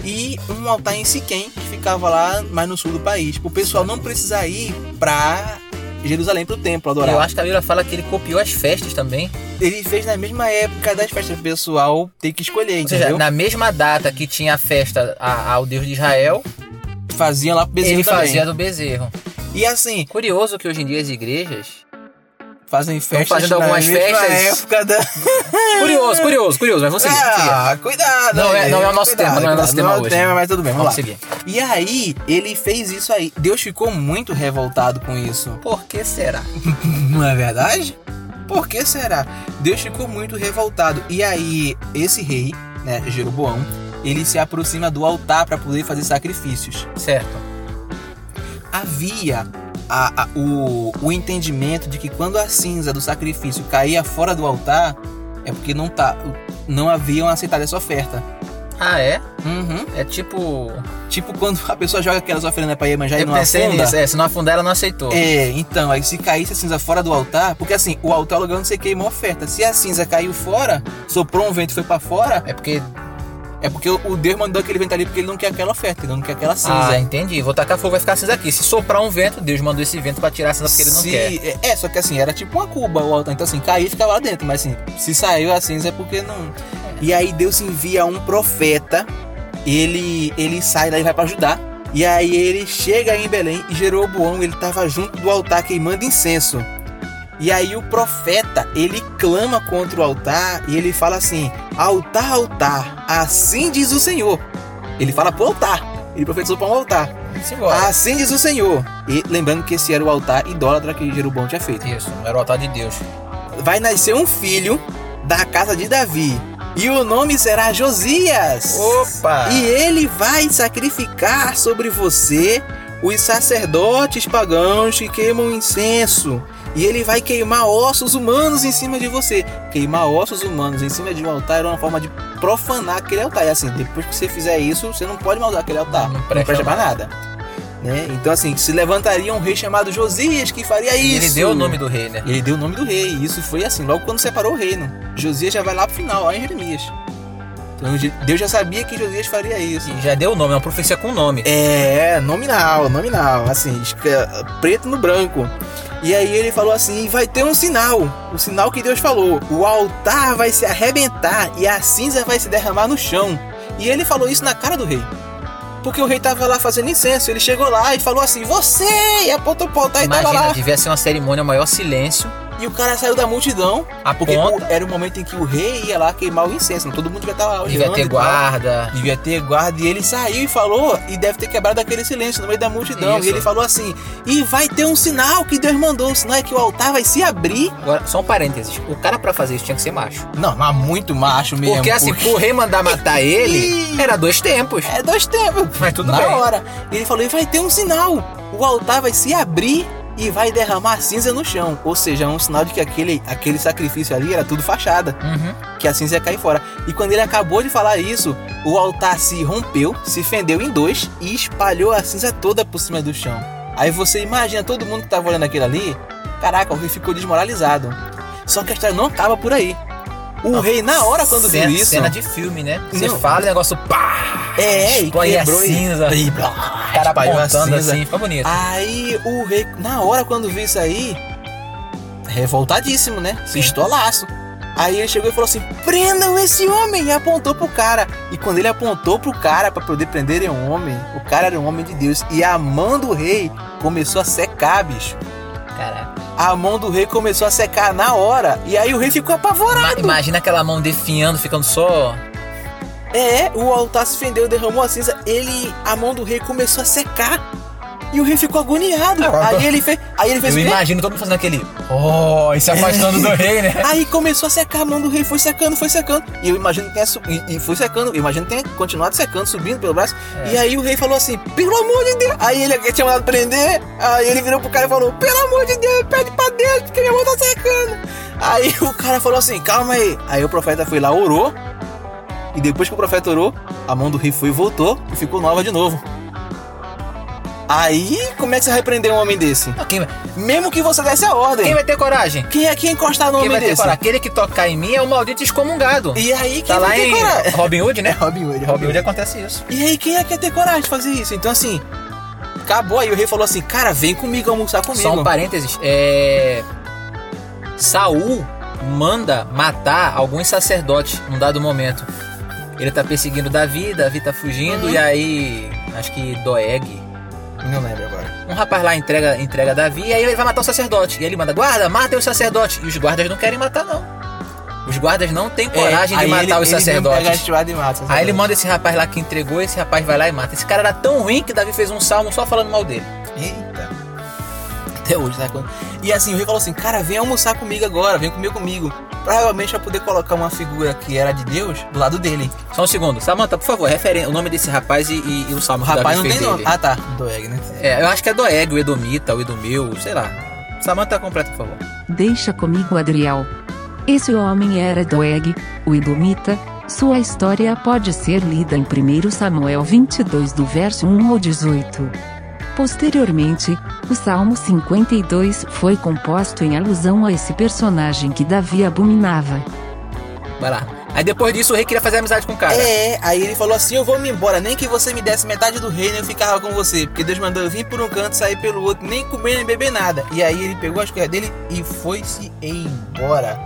e um altar em Siquém, que ficava lá mais no sul do país. O pessoal não precisar ir pra Jerusalém pro templo adorar. Eu acho que a Bíblia fala que ele copiou as festas também. Ele fez na mesma época das festas pro pessoal ter que escolher, Ou seja, na mesma data que tinha a festa ao Deus de Israel, Faziam lá pro bezerro ele também. fazia do bezerro. E assim, Curioso que hoje em dia as igrejas. Fazem festas fazendo na algumas festas. época da... Curioso, curioso, curioso, mas vamos seguir. vamos seguir. Ah, cuidado! Não é- aí, não é o nosso cuidado, tema, não é o nosso tema Não é o hoje. tema, mas tudo bem, vamos, Vamos lá. seguir. E aí, ele fez isso aí. Deus ficou muito revoltado com isso. Por que será? Não é verdade? Por que será? Deus ficou muito revoltado. E aí, esse rei, né, Jeroboão, ele se aproxima do altar para poder fazer sacrifícios. Certo. Havia a- a- o, o entendimento de que quando a cinza do sacrifício caía fora do altar, é porque não, tá, não haviam aceitado essa oferta. Ah, é? Uhum. É tipo. Tipo quando a pessoa joga aquelas oferendas pra Iemanjá e não pensei afunda. nisso. É, se não afundar, ela não aceitou. É, então, aí se caísse a cinza fora do altar, porque assim, o altar é o lugar onde você queima a oferta. Se a cinza caiu fora, soprou um vento e foi pra fora, É porque. É porque o Deus mandou aquele vento ali porque ele não quer aquela oferta, ele não quer aquela cinza. Ah, entendi. Vou tacar fogo, vai ficar cinza aqui. Se soprar um vento, Deus mandou esse vento pra tirar a cinza porque ele não se, quer. É, só que assim, era tipo uma cuba o altar. Então assim, caía e ficava lá dentro. Mas assim, se saiu a cinza é porque não. E aí Deus envia um profeta, ele, ele sai daí e vai pra ajudar. E aí ele chega em Belém e Jeroboão, ele tava junto do altar queimando incenso. E aí o profeta, ele clama contra o altar e ele fala assim: Altar, altar, assim diz o Senhor. Ele fala pro altar. Ele profetizou para um altar. Simbora. Assim diz o Senhor. E lembrando que esse era o altar idólatra que Jeroboão tinha feito. Isso, era o altar de Deus. Vai nascer um filho da casa de Davi. E o nome será Josias. Opa! E ele vai sacrificar sobre você os sacerdotes pagãos que queimam incenso. E ele vai queimar ossos humanos em cima de você. Queimar ossos humanos em cima de um altar era uma forma de profanar aquele altar. E assim, depois que você fizer isso, você não pode mais usar aquele altar. Não Não presta presta, pra nada. Né? Então assim, se levantaria um rei chamado Josias que faria E isso. ele deu o nome do rei, né? Ele deu o nome do rei. E isso foi assim, logo quando separou o reino. Josias já vai lá pro final, lá em Jeremias. Deus já sabia que Josias faria isso. E já deu o nome, é uma profecia com nome. É, nominal, nominal, assim, preto no branco. E aí ele falou assim: vai ter um sinal, o sinal que Deus falou: o altar vai se arrebentar e a cinza vai se derramar no chão. E ele falou isso na cara do rei. Porque o rei tava lá fazendo incenso, ele chegou lá e falou assim: Você! E apontou pro altar e tava Imagina, lá. devia ser uma cerimônia, o maior silêncio. E o cara saiu da multidão, A porque ponta. era o momento em que o rei ia lá queimar o incenso. Todo mundo devia estar lá Devia ter e tal. guarda. Devia ter guarda. E ele saiu e falou, e deve ter quebrado aquele silêncio no meio da multidão. Isso. E ele falou assim: e vai ter um sinal que Deus mandou. O sinal é que o altar vai se abrir. Agora, só um parênteses. O cara pra fazer isso tinha que ser macho. Não, mas muito macho mesmo. Porque assim, pro rei mandar matar ele, era dois tempos. É dois tempos. Mas tudo Na bem. hora. E ele falou: e vai ter um sinal. O altar vai se abrir e vai derramar cinza no chão. Ou seja, é um sinal de que aquele, aquele sacrifício ali era tudo fachada. Uhum. que a cinza ia cair fora. E quando ele acabou de falar isso, o altar se rompeu, se fendeu em dois e espalhou a cinza toda por cima do chão. Aí você imagina todo mundo que tava olhando aquilo ali, caraca, o rei ficou desmoralizado. Só que a história não acaba por aí. O rei, na hora quando cena, viu isso. Cena de filme, né? Você Não. fala e o negócio pá! É, e Expõe a quebrou e- cinza. e blá, O cara a apontando assim, fica bonito. Aí o rei, na hora quando viu isso aí, revoltadíssimo, né? Pistolaço. Aí ele chegou e falou assim: prendam esse homem! E apontou pro cara. E quando ele apontou pro cara para poder prenderem um homem, o cara era um homem de Deus. E a mão do rei começou a secar, bicho. Caraca. A mão do rei começou a secar na hora. E aí o rei ficou apavorado. imagina aquela mão definhando, ficando só. É, o altar se fendeu, derramou a cinza. Ele, a mão do rei começou a secar. E o rei ficou agoniado. Ah, Aí ele fez, aí ele fez Eu imagino todo mundo fazendo aquele. Oh, e se afastando do rei, né? Aí começou a secar, a mão do rei foi secando, foi secando. E eu imagino que tenha e, foi secando, imagino que tenha continuado secando, subindo pelo braço. É. E aí o rei falou assim: pelo amor de Deus. Aí ele tinha mandado prender. Aí ele virou pro cara e falou: pelo amor de Deus, pede pra Deus, porque minha mão tá secando. Aí o cara falou assim: calma aí. Aí o profeta foi lá, orou. E depois que o profeta orou, a mão do rei foi e voltou e ficou nova de novo. Aí, como é que você vai prender um homem desse? Quem, vai- Mesmo que você desse a ordem. quem vai ter coragem? Quem é que encostar no Quem homem vai ter desse? coragem? Aquele que tocar em mim é o maldito excomungado. E aí, quem Tá lá em coragem? Robin Hood, né? Robin Hood, Robin Hood acontece isso. E aí, quem é que ia ter coragem de fazer isso? Então, assim, acabou. Aí o rei falou assim: Cara, vem comigo almoçar comigo. Só um parênteses. É. Saul manda matar alguns sacerdotes num dado momento. Ele tá perseguindo Davi, Davi tá fugindo, Uhum. e aí. Acho que Doeg. Não lembro agora. Um rapaz lá entrega, entrega Davi, e aí ele vai matar o sacerdote. E ele manda, guarda, matem o sacerdote. E os guardas não querem matar, não. Os guardas não têm coragem de É, aí matar ele, os ele sacerdotes. estivada e mata. os Aí ele manda esse rapaz lá que entregou, esse rapaz vai lá e mata. Esse cara era tão ruim que Davi fez um salmo só falando mal dele. Eita. Até hoje, tá? E assim, o rei falou assim: Cara, vem almoçar comigo agora, vem comer comigo. Provavelmente vai poder colocar uma figura que era de Deus do lado dele. Só um segundo. Samanta, por favor, referen o nome desse rapaz e, e- e o salmo O que rapaz Davi não tem nome. Ah, tá. Doeg, né? É, eu acho que é Doeg, o Edomita, o Edomeu, sei lá. Samanta completa, por favor. Deixa comigo, Adriel. Esse homem era Doeg, o Edomita. Sua história pode ser lida em 1 Samuel 22, do verso 1 ao 18. Posteriormente, o Salmo 52 foi composto em alusão a esse personagem que Davi abominava. Vai lá. Aí depois disso o rei queria fazer amizade com o cara. É, aí ele falou assim: Eu vou me embora, nem que você me desse metade do reino eu ficava com você. Porque Deus mandou eu vir por um canto, sair pelo outro, nem comer nem beber nada. E aí ele pegou as coisas dele e foi-se embora.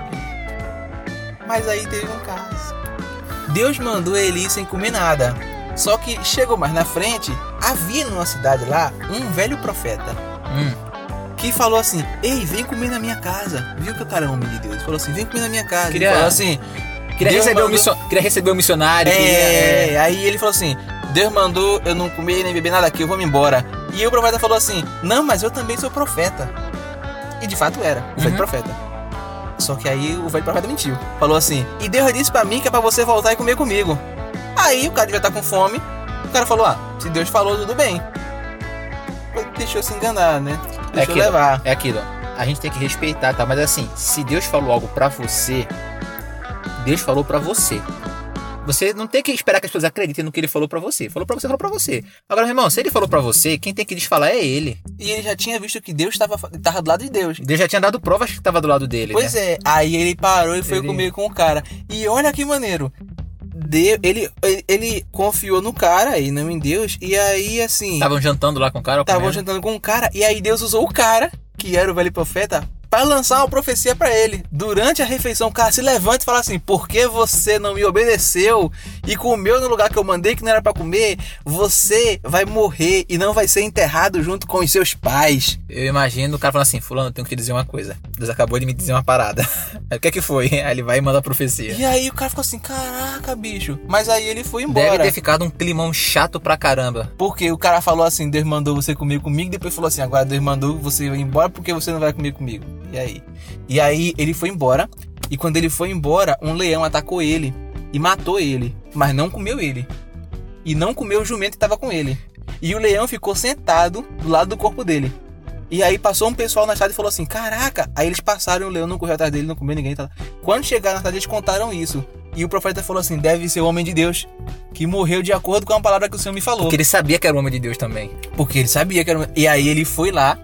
Mas aí teve um caso. Deus mandou ele ir sem comer nada. Só que chegou mais na frente, havia numa cidade lá um velho profeta Hum. que falou assim: Ei, vem comer na minha casa. Viu que o cara é homem de Deus? Falou assim: Vem comer na minha casa. Queria- Ele falou assim: Queria, Deus receber o mandou- missio- queria receber missionário. é, queria- é. aí ele falou assim: Deus mandou eu não comer nem beber nada aqui, eu vou me embora. E o profeta falou assim: Não, mas eu também sou profeta. E de fato era, o velho Uhum. profeta. Só que aí o velho profeta mentiu. Falou assim: E Deus disse pra mim que é pra você voltar e comer comigo. Aí o cara devia estar com fome. O cara falou: Ah, se Deus falou, tudo bem. Deixou se enganar, né? É Deixou aquilo, levar. é aquilo. A gente tem que respeitar, tá? Mas assim, se Deus falou algo pra você, Deus falou pra você. Você não tem que esperar que as pessoas acreditem no que ele falou pra você. Falou pra você, falou pra você. Agora, meu irmão, se ele falou pra você, quem tem que desfalar é ele. E ele já tinha visto que Deus estava tava do lado de Deus. Deus já tinha dado provas que tava do lado dele. Pois né? é, aí ele parou e foi Ele- comer com o cara. E olha que maneiro. De, ele, ele, ele confiou no cara e não em Deus. E aí, assim, Estavam jantando lá com o cara. estavam jantando com o cara. E aí Deus usou o cara, que era o velho profeta, para lançar uma profecia para ele. Durante a refeição, o cara se levanta e fala assim: Por que você não me obedeceu e comeu no lugar que eu mandei que não era para comer? Você vai morrer e não vai ser enterrado junto com os seus pais. Eu imagino o cara falando assim, fulano, eu tenho que te dizer uma coisa. Deus acabou de me dizer uma parada. Aí o que é que foi? Aí ele vai e manda a profecia. E aí o cara ficou assim: Caraca, bicho. Mas aí ele foi Deve embora. ter ficado um climão chato pra caramba. Porque o cara falou assim, Deus mandou você comer comigo, depois falou assim, agora Deus mandou você ir embora porque você não vai comer comigo. E aí? E aí ele foi embora, e quando ele foi embora, um leão atacou ele e matou ele, mas não comeu ele. E não comeu o jumento que estava com ele. E o leão ficou sentado do lado do corpo dele. E aí passou um pessoal na estrada e falou assim: Caraca! Aí eles passaram e o leão não correu atrás dele, não comeu ninguém. Tá? Quando chegaram na estrada, eles contaram isso. E o profeta falou assim: Deve ser o homem de Deus, que morreu de acordo com a palavra que o Senhor me falou. Porque ele sabia que era o homem de Deus também. Porque ele sabia que era. um- E aí ele foi lá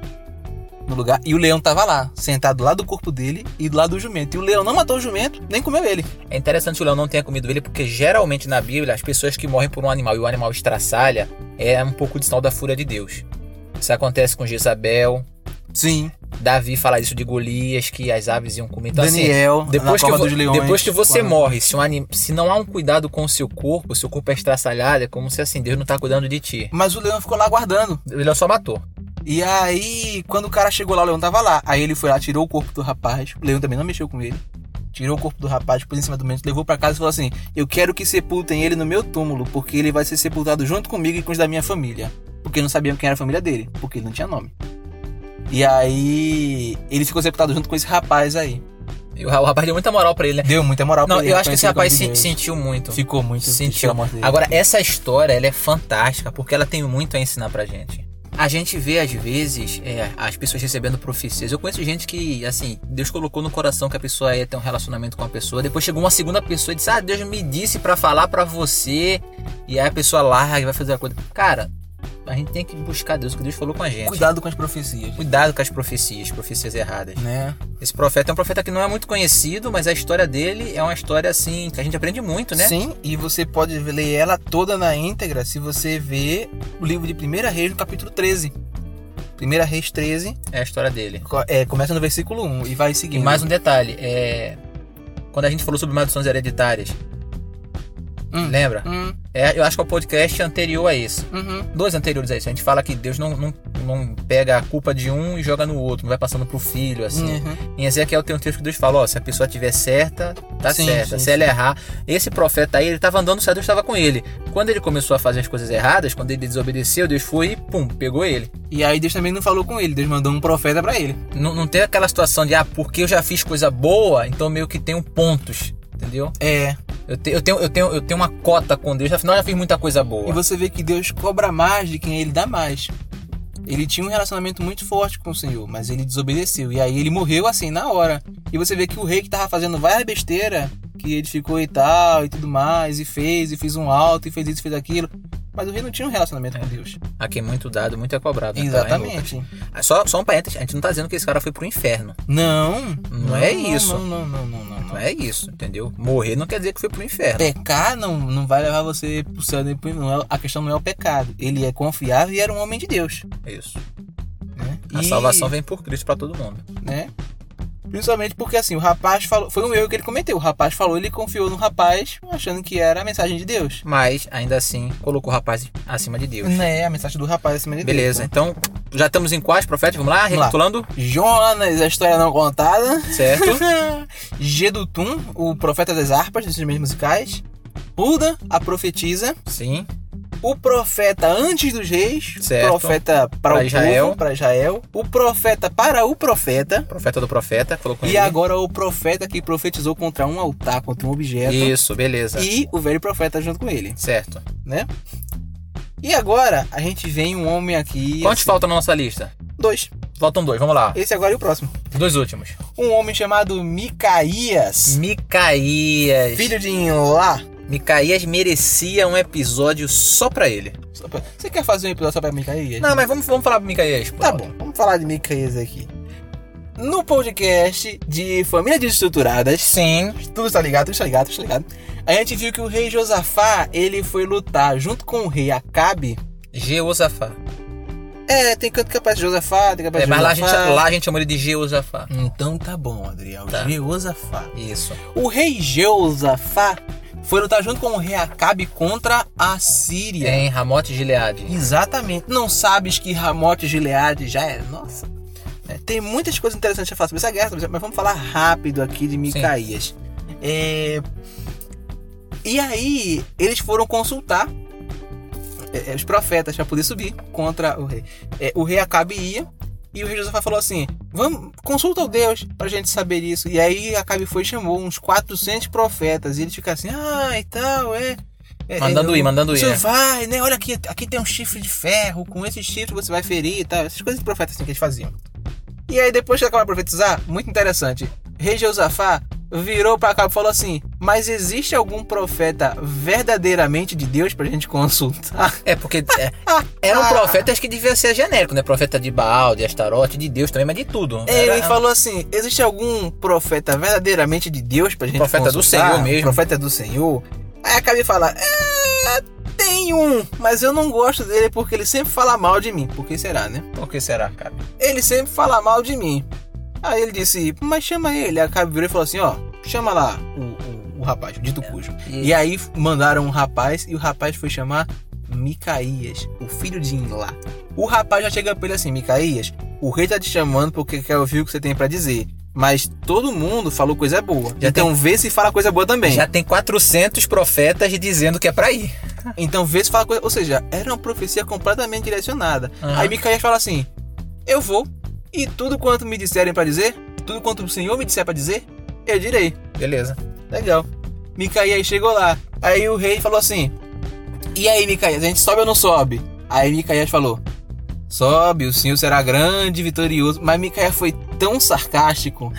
no lugar e o leão tava lá, sentado lá do corpo dele e do lado do jumento. E o leão não matou o jumento, nem comeu ele. É interessante que o leão não tenha comido ele, porque geralmente na Bíblia as pessoas que morrem por um animal e o animal estraçalha é um pouco de sinal da fúria de Deus. Isso acontece com Jezabel, Sim. Davi fala isso de Golias, que as aves iam comer. Então, assim, Daniel, depois na que, dos leões. depois que você quando- morre, se, um anim- se não há um cuidado com o seu corpo, seu corpo é estraçalhado, é como se assim, Deus não tá cuidando de ti. Mas o leão ficou lá guardando. Ele só matou. E aí, quando o cara chegou lá, o leão tava lá. Aí ele foi lá, tirou o corpo do rapaz. O leão também não mexeu com ele. Tirou o corpo do rapaz, pôs em cima do mente, levou pra casa e falou assim: Eu quero que sepultem ele no meu túmulo, porque ele vai ser sepultado junto comigo e com os da minha família. Porque não sabiam quem era a família dele, porque ele não tinha nome. E aí, ele ficou sepultado junto com esse rapaz aí. E o ra- o rapaz deu muita moral pra ele, né? Deu muita moral pra Não, ele. eu acho que esse rapaz se- sentiu muito. ficou muito sentiu. pela morte dele. Agora, essa história, ela é fantástica, porque ela tem muito a ensinar pra gente. A gente vê, às vezes, é, as pessoas recebendo profecias. Eu conheço gente que, assim, Deus colocou no coração que a pessoa ia ter um relacionamento com a pessoa. Depois chegou uma segunda pessoa e disse: Ah, Deus me disse pra falar pra você. E aí a pessoa larga e vai fazer a coisa. Cara, a gente tem que buscar Deus, o que Deus falou com a gente. Cuidado com as profecias. Cuidado com as profecias, profecias erradas. Né? Esse profeta é um profeta que não é muito conhecido, mas a história dele é uma história, assim, que a gente aprende muito, né? Sim, e você pode ler ela toda na íntegra se você ver o livro de 1 Reis no capítulo 13. 1 Reis 13, É a história dele. é, começa no versículo 1 e vai E seguindo. mais um detalhe, é... Quando a gente falou sobre maldições hereditárias, Hum. lembra? Hum, É, eu acho que é o podcast anterior a esse. uhum. Dois anteriores a isso. A gente fala que Deus não, não, não pega a culpa de um e joga no outro, não vai passando pro filho, assim. Uhum. Em Ezequiel tem um texto que Deus fala, ó, se a pessoa estiver certa, tá Sim, certa. sim, se ela errar, esse profeta aí, ele tava andando certo, Deus estava com ele. Quando ele começou a fazer as coisas erradas, quando ele desobedeceu, Deus foi e pum, pegou ele. E aí Deus também não falou com ele, Deus mandou um profeta pra ele. Não, não tem aquela situação de, ah, porque eu já fiz coisa boa, então meio que tenho pontos, entendeu? É, Eu, te- eu tenho, eu, tenho, eu tenho uma cota com Deus, afinal eu já fiz muita coisa boa. e você vê que Deus cobra mais de quem ele dá mais. Ele tinha um relacionamento muito forte com o Senhor, mas ele desobedeceu. E aí ele morreu assim, na hora. E você vê que o rei que tava fazendo várias besteiras, que edificou e tal, e tudo mais, e fez, e fez um alto, e fez isso, e fez aquilo. Mas o rei não tinha um relacionamento com Deus. A quem muito dado, muito é cobrado. né? Exatamente. Lucas. Só, só um parênteses, a gente não tá dizendo que esse cara foi pro inferno. Não. Não é isso. Não, não, não, não, não. É isso, entendeu? Morrer não quer dizer que foi pro inferno. Pecar não, não vai levar você pro céu nem pro inferno. A questão não é o pecado. Ele é confiável e era um homem de Deus. É isso. Né? A E- salvação vem por Cristo pra todo mundo. né? Principalmente porque assim, o rapaz falou. Foi um erro que ele cometeu. O rapaz falou, ele confiou no rapaz, achando que era a mensagem de Deus. Mas, ainda assim, colocou o rapaz acima de Deus. Né, a mensagem do rapaz acima de Beleza, Deus. então já estamos em quais profetas? Vamos lá, recapitulando? Jonas, a história não contada. Certo. Gedutum, o profeta das harpas, dos instrumentos musicais. Buda, a profetisa. Sim. O profeta antes dos reis. Certo. Profeta para Pra o Israel. povo, para Israel. O profeta para o profeta. Profeta do profeta, colocou E ele. agora o profeta que profetizou contra um altar, contra um objeto. Isso, beleza. E o velho profeta junto com ele, Certo. né? E agora a gente vem um homem aqui. Quantos assim, faltam na nossa lista? Dois. Faltam dois, vamos lá. Esse agora e o próximo. Dois últimos. Um homem chamado Micaías, Micaías. filho de Inlá. Micaías merecia um episódio só pra ele. Só pra- Você quer fazer um episódio só pra Micaías? Não, mas vamos, vamos falar pro Micaías. Tá bom, vamos falar de Micaías aqui. No podcast de Família Desestruturadas, Sim. tudo está ligado, tudo está ligado, tudo está ligado. A gente viu que o rei Josafá, ele foi lutar junto com o rei Acabe. Jeosafá. É, tem canto que aparece Josafá, tem que É, aparecer mas lá a, gente, lá a gente chama ele de Jeosafá. Então tá bom, Adriel. Tá. Jeosafá. Isso. O rei Jeosafá foi lutar junto com o rei Acabe contra a Síria. Em Ramote Gileade. Exatamente. Não sabes que Ramote Gileade já é. Nossa. É, tem muitas coisas interessantes a falar sobre essa guerra, mas vamos falar rápido aqui de Micaías. É, E aí, eles foram consultar é, é, os profetas para poder subir contra o rei. É, o rei Acabe ia e o rei Josafá falou assim: Vamos, consulta o Deus pra gente saber isso. E aí Acabe foi e chamou uns 400 profetas. E eles ficaram assim: Ah, e tal, é. é, Mandando é, ir, mandando ir, senhor né? vai, né? Olha aqui, aqui tem um chifre de ferro. Com esse chifre você vai ferir e tal. Essas coisas de profetas assim que eles faziam. E aí, depois que acabaram de profetizar, muito interessante. Rei Josafá virou pra cá e falou assim: Mas existe algum profeta verdadeiramente de Deus pra gente consultar? É porque é, eram profetas que devia ser genérico, né? Profeta de Baal, de Astarote, de Deus também, mas de tudo. Ele Era- falou assim: existe algum profeta verdadeiramente de Deus pra gente Profeta do consultar? Senhor mesmo. Profeta do Senhor? Aí acabei de falar: é, tem Nenhum, mas eu não gosto dele porque ele sempre fala mal de mim. Por que será, né? Por que será, cara? Ele sempre fala mal de mim. Aí ele disse, mas chama ele. A Cabe virou e falou assim, ó, chama lá o, o, o rapaz, o dito cujo. E- E aí mandaram um rapaz e o rapaz foi chamar Micaías, o filho de Inlá. O rapaz já chega pra ele assim, Micaías, o rei tá te chamando porque quer ouvir o que você tem pra dizer. Mas todo mundo falou coisa boa. Já então vê se fala coisa boa também. Já tem 400 profetas dizendo que é pra ir. Então vê se fala coisa. Ou seja, era uma profecia completamente direcionada. Aham. Aí Micaías fala assim: Eu vou, e tudo quanto me disserem pra dizer, tudo quanto o Senhor me disser pra dizer, eu direi. Beleza. Legal. Micaías chegou lá. Aí o rei falou assim: E aí, Micaías, a gente sobe ou não sobe? Aí Micaías falou: Sobe, o senhor será grande e vitorioso. Mas Micaías foi tão sarcástico,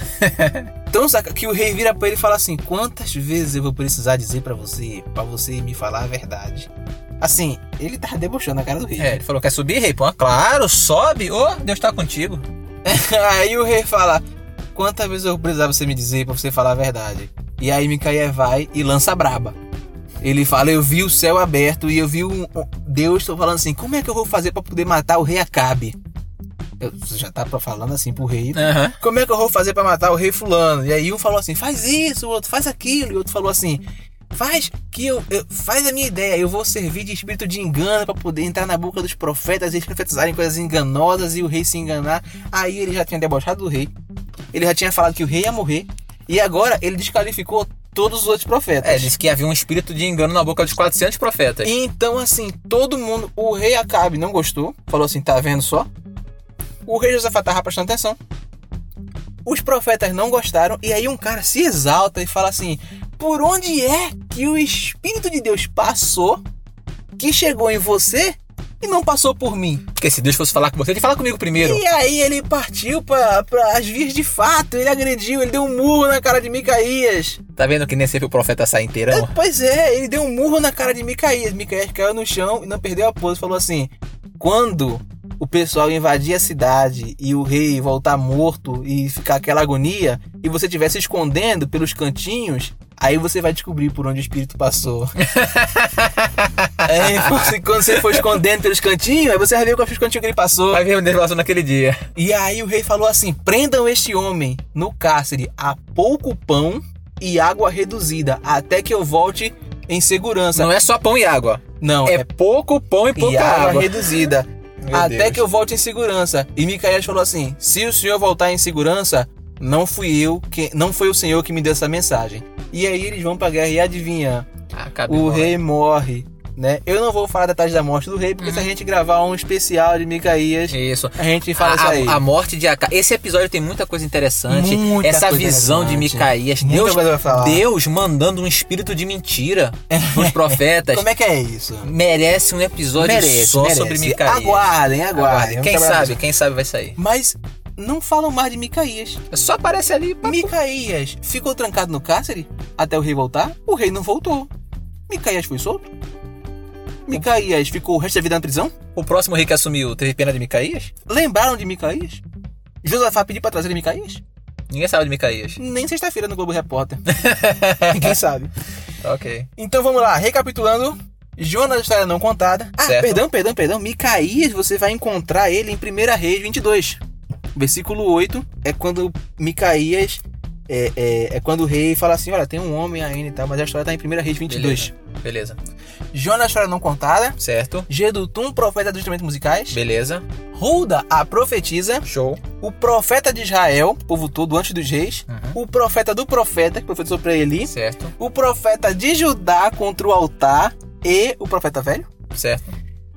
tão sarcástico, que o rei vira pra ele e fala assim: Quantas vezes eu vou precisar dizer pra você, pra você me falar a verdade? Assim, ele tava debochando a cara do rei. É, ele falou: quer subir, rei? Pô, claro, sobe. Ô, Deus tá contigo. aí o rei fala: Quantas vezes eu vou precisar você me dizer pra você falar a verdade? E aí Micaías vai e lança a braba. Ele fala: Eu vi o céu aberto e eu vi um, Deus tô falando assim: Como é que eu vou fazer pra poder matar o rei Acabe? Eu- Você já tá falando assim pro rei. Aham. Como é que eu vou fazer pra matar o rei fulano? E aí um falou assim: Faz isso, o outro faz aquilo. E o outro falou assim: Faz que eu, eu- faz a minha ideia. Eu vou servir de espírito de engano pra poder entrar na boca dos profetas e eles profetizarem coisas enganosas e o rei se enganar. Aí ele já tinha debochado do rei. Ele já tinha falado que o rei ia morrer. E agora ele desqualificou todos os outros profetas. É, disse que havia um espírito de engano na boca dos 400 profetas. Então, assim, todo mundo. O rei Acabe não gostou. Falou assim: tá vendo só? O rei Josafá tava prestando atenção. Os profetas não gostaram. E aí um cara se exalta e fala assim: por onde é que o Espírito de Deus passou que chegou em você e não passou por mim? Porque se Deus fosse falar com você, ele fala comigo primeiro. E aí ele partiu para as vias de fato. Ele agrediu, ele deu um murro na cara de Micaías. Tá vendo que nem sempre o profeta sai inteirão? Pois é, ele deu um murro na cara de Micaías. Micaías caiu no chão e não perdeu a pose. Falou assim: quando o pessoal invadir a cidade e o rei voltar morto e ficar aquela agonia, e você estiver se escondendo pelos cantinhos, aí você vai descobrir por onde o espírito passou. é, você- quando você for escondendo pelos cantinhos, aí você vai ver qual foi os cantinhos que ele passou. Vai ver o Deus passou naquele dia. E aí o rei falou assim: prendam este homem no cárcere a pouco pão e água reduzida, até que eu volte em segurança. Não é só pão e água. Não, É é, pouco pão e pouca e água, água. reduzida. Meu até Deus. que eu volte em segurança. E Micaías falou assim: se o senhor voltar em segurança, não fui eu, que, não foi o senhor que me deu essa mensagem. E aí eles vão pra guerra e adivinha? O rei morre. Né? Eu não vou falar detalhes da morte do rei, porque se a gente gravar um especial de Micaías, Isso. a gente fala isso A, aí. a, a morte de Acabe. Esse episódio tem muita coisa interessante. Muita Essa coisa visão de interessante. Micaías. Muita Deus. Deus mandando um espírito de mentira nos profetas. Como é que é isso? Merece um episódio só sobre Micaías. Aguardem, aguardem. Vamos Quem sabe, quem sabe vai sair. Mas não falam mais de Micaías. Só aparece ali. pá, Micaías ficou trancado no cárcere até o rei voltar. O rei não voltou. Micaías foi solto. Micaías ficou o resto da vida na prisão. O próximo rei que assumiu teve pena de Micaías? Lembraram de Micaías? Josafá pediu pra trazer Micaías? Ninguém sabe de Micaías. Nem sexta-feira no Globo Repórter. Quem sabe? Ok. Então vamos lá, recapitulando. Jonas, história não contada. Ah, Certo. perdão, perdão, perdão. Micaías, você vai encontrar ele em 1 Reis 22. Versículo 8 é quando Micaías. É, é, é quando o rei fala assim: Olha, tem um homem ainda e tal, mas a história tá em 1 Reis 22. Beleza. Jonas, história não contada. Certo. Gedutum, profeta dos instrumentos musicais. Beleza. Hulda, a profetisa. Show. O profeta de Israel, povo todo antes dos reis. Uhum. O profeta do profeta, que profetizou pra Eli. Certo. O profeta de Judá contra o altar. E o profeta velho. Certo.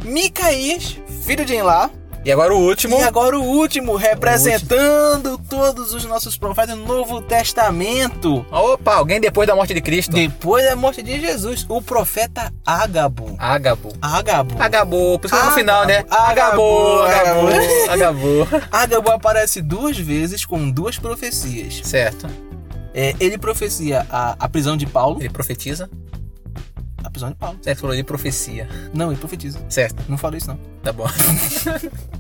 Micaías, filho de Enlá. E agora o último. E agora o último, representando todos os nossos profetas no Novo Testamento. Opa, alguém depois da morte de Cristo. Depois da morte de Jesus, o profeta Ágabo. Agabo. Ágabo. Agabou. Por isso que no Ágabo. final, né? Agabou. Agabou. Agabou. Ágabo aparece duas vezes com duas profecias. Certo. É, ele profecia a, a prisão de Paulo. Ele profetiza. A prisão de Paulo. Certo, falou de profecia. Não, ele profetiza. Certo. Não falei isso, não. Tá bom.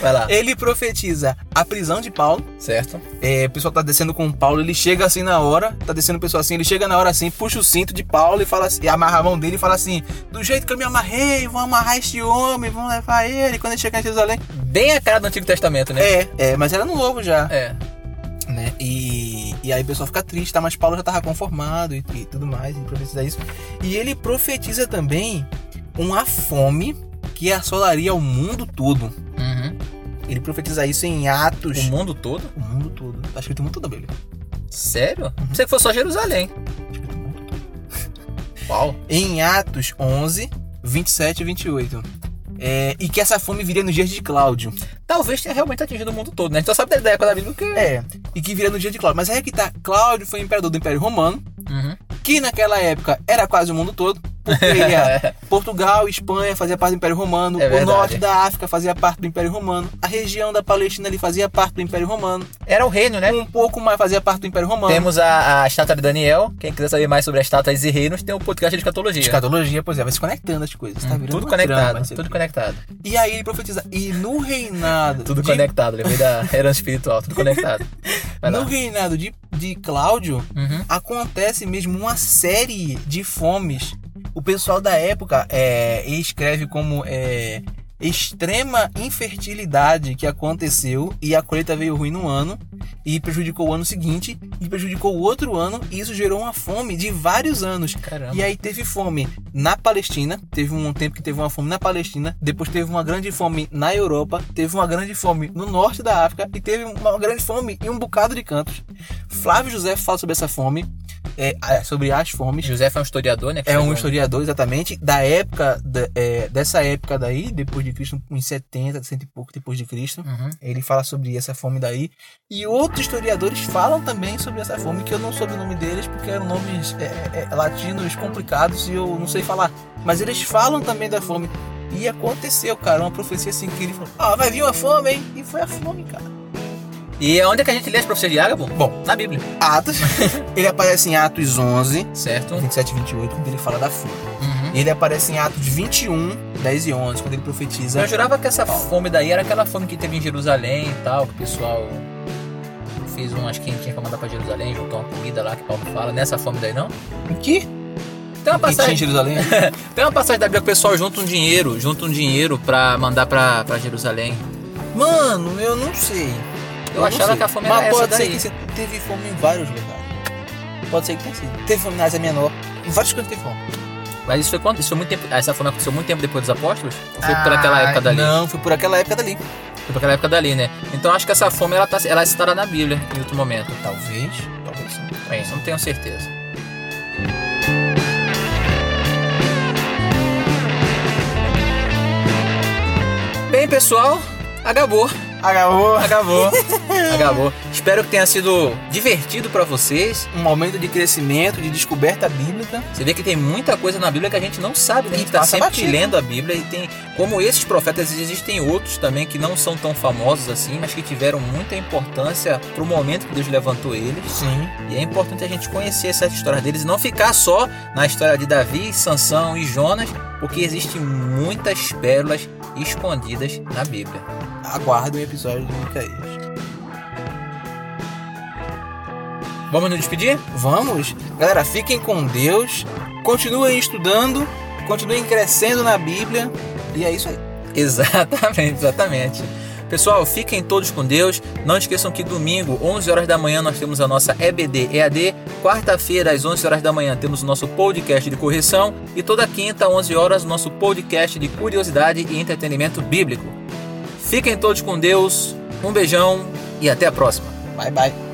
Vai lá. Ele profetiza a prisão de Paulo. Certo? É, o pessoal tá descendo com Paulo, ele chega assim na hora, tá descendo o pessoal assim, ele chega na hora assim, puxa o cinto de Paulo e fala assim, e amarra a mão dele e fala assim: Do jeito que eu me amarrei, vão amarrar este homem, vão levar ele quando ele chegar em Jerusalém. Bem a cara do Antigo Testamento, né? É, é, mas era no novo já. É. né? E, e aí o pessoal fica triste, tá? Mas Paulo já tava conformado e, e tudo mais, ele profetiza isso. E ele profetiza também uma fome que assolaria o mundo todo. Uhum. Ele profetiza isso em Atos. O mundo todo? O mundo todo. Tá escrito o mundo todo da Bíblia. Sério? Pensei que fosse só Jerusalém. Tá escrito o mundo todo. Uau. Em Atos 11, 27 e 28. É, e que essa fome viria nos dias de Cláudio. Talvez tenha realmente atingido o mundo todo, né? A gente só sabe da época da Bíblia que... É, e que viria no dia de Cláudio. Mas aí é que tá, Cláudio foi imperador do Império Romano, Uhum. que naquela época era quase o mundo todo. Porque ia Portugal, Espanha fazia parte do Império Romano, É o norte da África fazia parte do Império Romano, a região da Palestina ali fazia parte do Império Romano, Era o reino, né? um pouco mais fazia parte do Império Romano. Temos a, a estátua de Daniel. Quem quiser saber mais sobre as estátuas e reinos, tem o podcast de escatologia. Escatologia, pois é, vai se conectando as coisas, tá Hum, virando tudo conectado, trama, tudo aqui. conectado. E aí ele profetiza, e no reinado Tudo de, conectado, lembrei da herança espiritual, tudo conectado. Vai no lá. reinado de, de Cláudio, Uhum. acontece mesmo uma série de fomes. O pessoal da época é, escreve como é, extrema infertilidade que aconteceu e a colheita veio ruim no ano e prejudicou o ano seguinte e prejudicou o outro ano e isso gerou uma fome de vários anos. Caramba. E aí teve fome na Palestina, teve um tempo que teve uma fome na Palestina, depois teve uma grande fome na Europa, teve uma grande fome no norte da África e teve uma grande fome em um bocado de cantos. Flávio José fala sobre essa fome, é, é, sobre as fomes. José foi um historiador, né? É um historiador exatamente da época da- é, dessa época daí, depois de Cristo, em 70, cento e pouco depois de Cristo. Uhum. Ele fala sobre essa fome daí. E outros historiadores falam também sobre essa fome, que eu não soube o nome deles, porque eram nomes é, é, é, latinos complicados e eu não sei falar. Mas eles falam também da fome. E aconteceu, cara, uma profecia assim que ele falou: Ah, vai vir uma fome, hein? E foi a fome, cara. E onde é que a gente lê as profecias de Ágabo? Bom. na Bíblia. Atos, ele aparece em Atos 11, Certo? 27 e 28, quando ele fala da fome. Uhum. Ele aparece em Atos 21, 10 e 11, quando ele profetiza. Eu jurava que essa fome daí era aquela fome que teve em Jerusalém e tal, que o pessoal fez umas quentinhas pra mandar pra Jerusalém, juntou uma comida lá que Paulo fala. Nessa fome daí não? O quê? Tem uma tinha em passagem, Jerusalém? tem uma passagem da Bíblia que o pessoal junta um dinheiro, junta um dinheiro pra mandar pra, pra Jerusalém. Mano, eu não sei. Eu achava que a fome Mas era essa pode daí. ser que você teve fome em vários lugares. Pode ser que tenha sido. Teve fome na Ásia Menor. Em vários cantos teve fome. Mas isso foi quanto? Isso foi muito tempo. Essa fome aconteceu muito tempo depois dos apóstolos? Ou foi por aquela Ah, época dali? Não, foi por aquela época dali. Foi por aquela época dali, né? Então acho que essa fome ela, tá, ela estará na Bíblia em outro momento. Talvez. Talvez sim. Bem, eu não tenho certeza. Bem, pessoal, acabou. Acabou. Acabou. acabou. Espero que tenha sido divertido pra vocês. Um momento de crescimento, de descoberta bíblica. Você vê que tem muita coisa na Bíblia que a gente não sabe, né? A gente tá passa sempre batido. lendo a Bíblia e tem. Como esses profetas, existem outros também que não são tão famosos assim, mas que tiveram muita importância pro momento que Deus levantou eles. Sim. E é importante a gente conhecer essas histórias deles e não ficar só na história de Davi, Sansão e Jonas, porque existem muitas pérolas escondidas na Bíblia. Aguardo o episódio de Micaías. Vamos nos despedir? Vamos? Galera, fiquem com Deus. Continuem estudando. Continuem crescendo na Bíblia. E é isso aí. Exatamente, exatamente. Pessoal, fiquem todos com Deus. Não esqueçam que domingo, 11 horas da manhã, nós temos a nossa EBD EAD. Quarta-feira, às 11 horas da manhã, temos o nosso podcast de correção. E toda quinta, 11 horas, o nosso podcast de curiosidade e entretenimento bíblico. Fiquem todos com Deus. Um beijão e até a próxima. Bye, bye.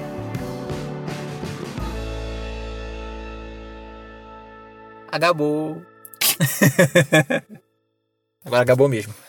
Acabou. Agora acabou mesmo.